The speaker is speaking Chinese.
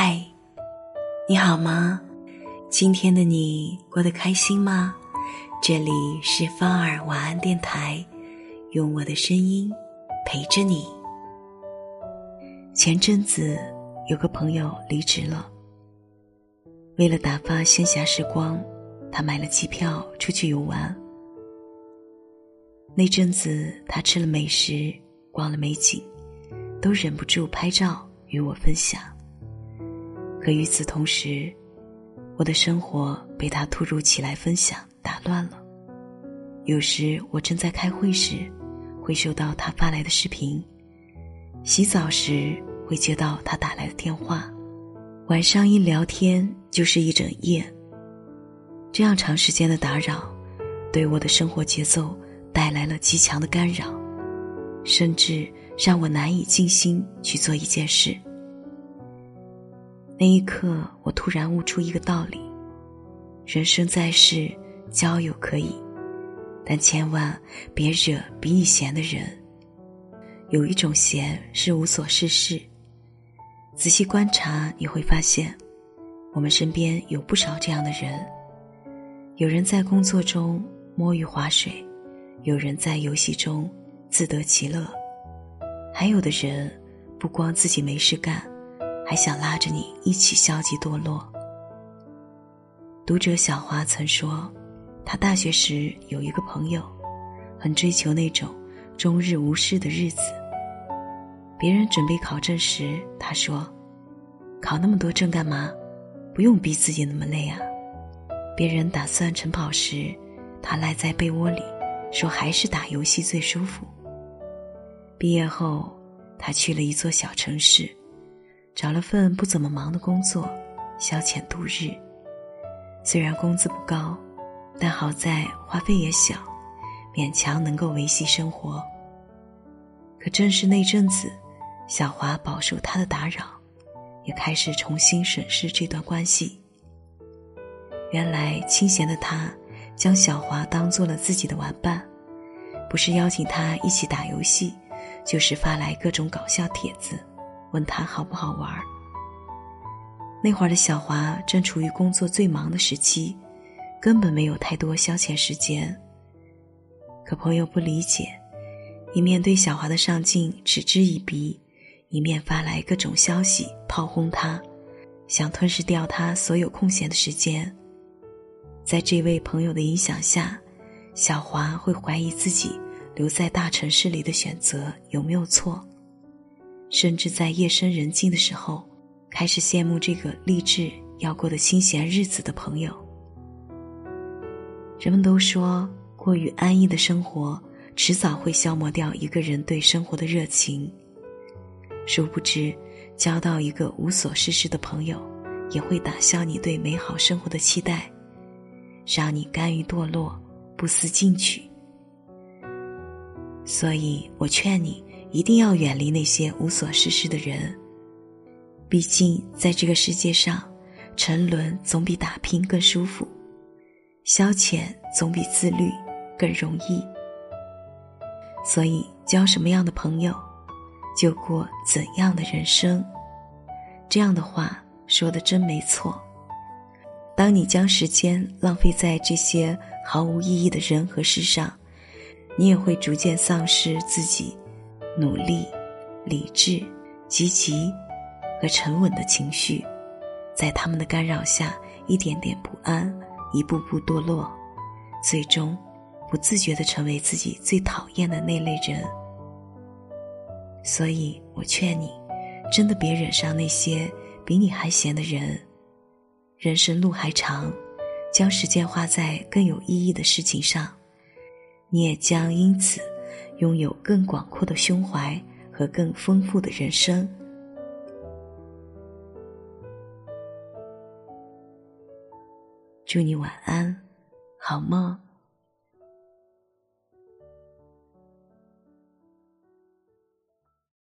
嗨，你好吗？今天的你过得开心吗？这里是芳儿晚安电台，用我的声音陪着你。前阵子有个朋友离职了，为了打发闲暇时光，他买了机票出去游玩。那阵子他吃了美食，逛了美景，都忍不住拍照与我分享。可与此同时，我的生活被他突如其来分享打乱了。有时我正在开会时，会收到他发来的视频；洗澡时会接到他打来的电话；晚上一聊天就是一整夜。这样长时间的打扰，对我的生活节奏带来了极强的干扰，甚至让我难以静心去做一件事。那一刻，我突然悟出一个道理：人生在世，交友可以，但千万别惹比你闲的人。有一种闲是无所事事。仔细观察，你会发现，我们身边有不少这样的人。有人在工作中摸鱼划水，有人在游戏中自得其乐，还有的人不光自己没事干。还想拉着你一起消极堕落。读者小华曾说，他大学时有一个朋友，很追求那种终日无事的日子。别人准备考证时，他说：“考那么多证干嘛？不用逼自己那么累啊。”别人打算晨跑时，他赖在被窝里，说：“还是打游戏最舒服。”毕业后，他去了一座小城市。找了份不怎么忙的工作，消遣度日。虽然工资不高，但好在花费也小，勉强能够维系生活。可正是那阵子，小华饱受他的打扰，也开始重新审视这段关系。原来清闲的他，将小华当做了自己的玩伴，不是邀请他一起打游戏，就是发来各种搞笑帖子。问他好不好玩那会儿的小华正处于工作最忙的时期，根本没有太多消遣时间。可朋友不理解，一面对小华的上进嗤之以鼻，一面发来各种消息炮轰他，想吞噬掉他所有空闲的时间。在这位朋友的影响下，小华会怀疑自己留在大城市里的选择有没有错。甚至在夜深人静的时候，开始羡慕这个立志要过得清闲日子的朋友。人们都说，过于安逸的生活，迟早会消磨掉一个人对生活的热情。殊不知，交到一个无所事事的朋友，也会打消你对美好生活的期待，让你甘于堕落，不思进取。所以我劝你。一定要远离那些无所事事的人。毕竟，在这个世界上，沉沦总比打拼更舒服，消遣总比自律更容易。所以，交什么样的朋友，就过怎样的人生。这样的话说的真没错。当你将时间浪费在这些毫无意义的人和事上，你也会逐渐丧失自己。努力、理智、积极和沉稳的情绪，在他们的干扰下，一点点不安，一步步堕落，最终不自觉的成为自己最讨厌的那类人。所以我劝你，真的别惹上那些比你还闲的人。人生路还长，将时间花在更有意义的事情上，你也将因此。拥有更广阔的胸怀和更丰富的人生。祝你晚安，好梦。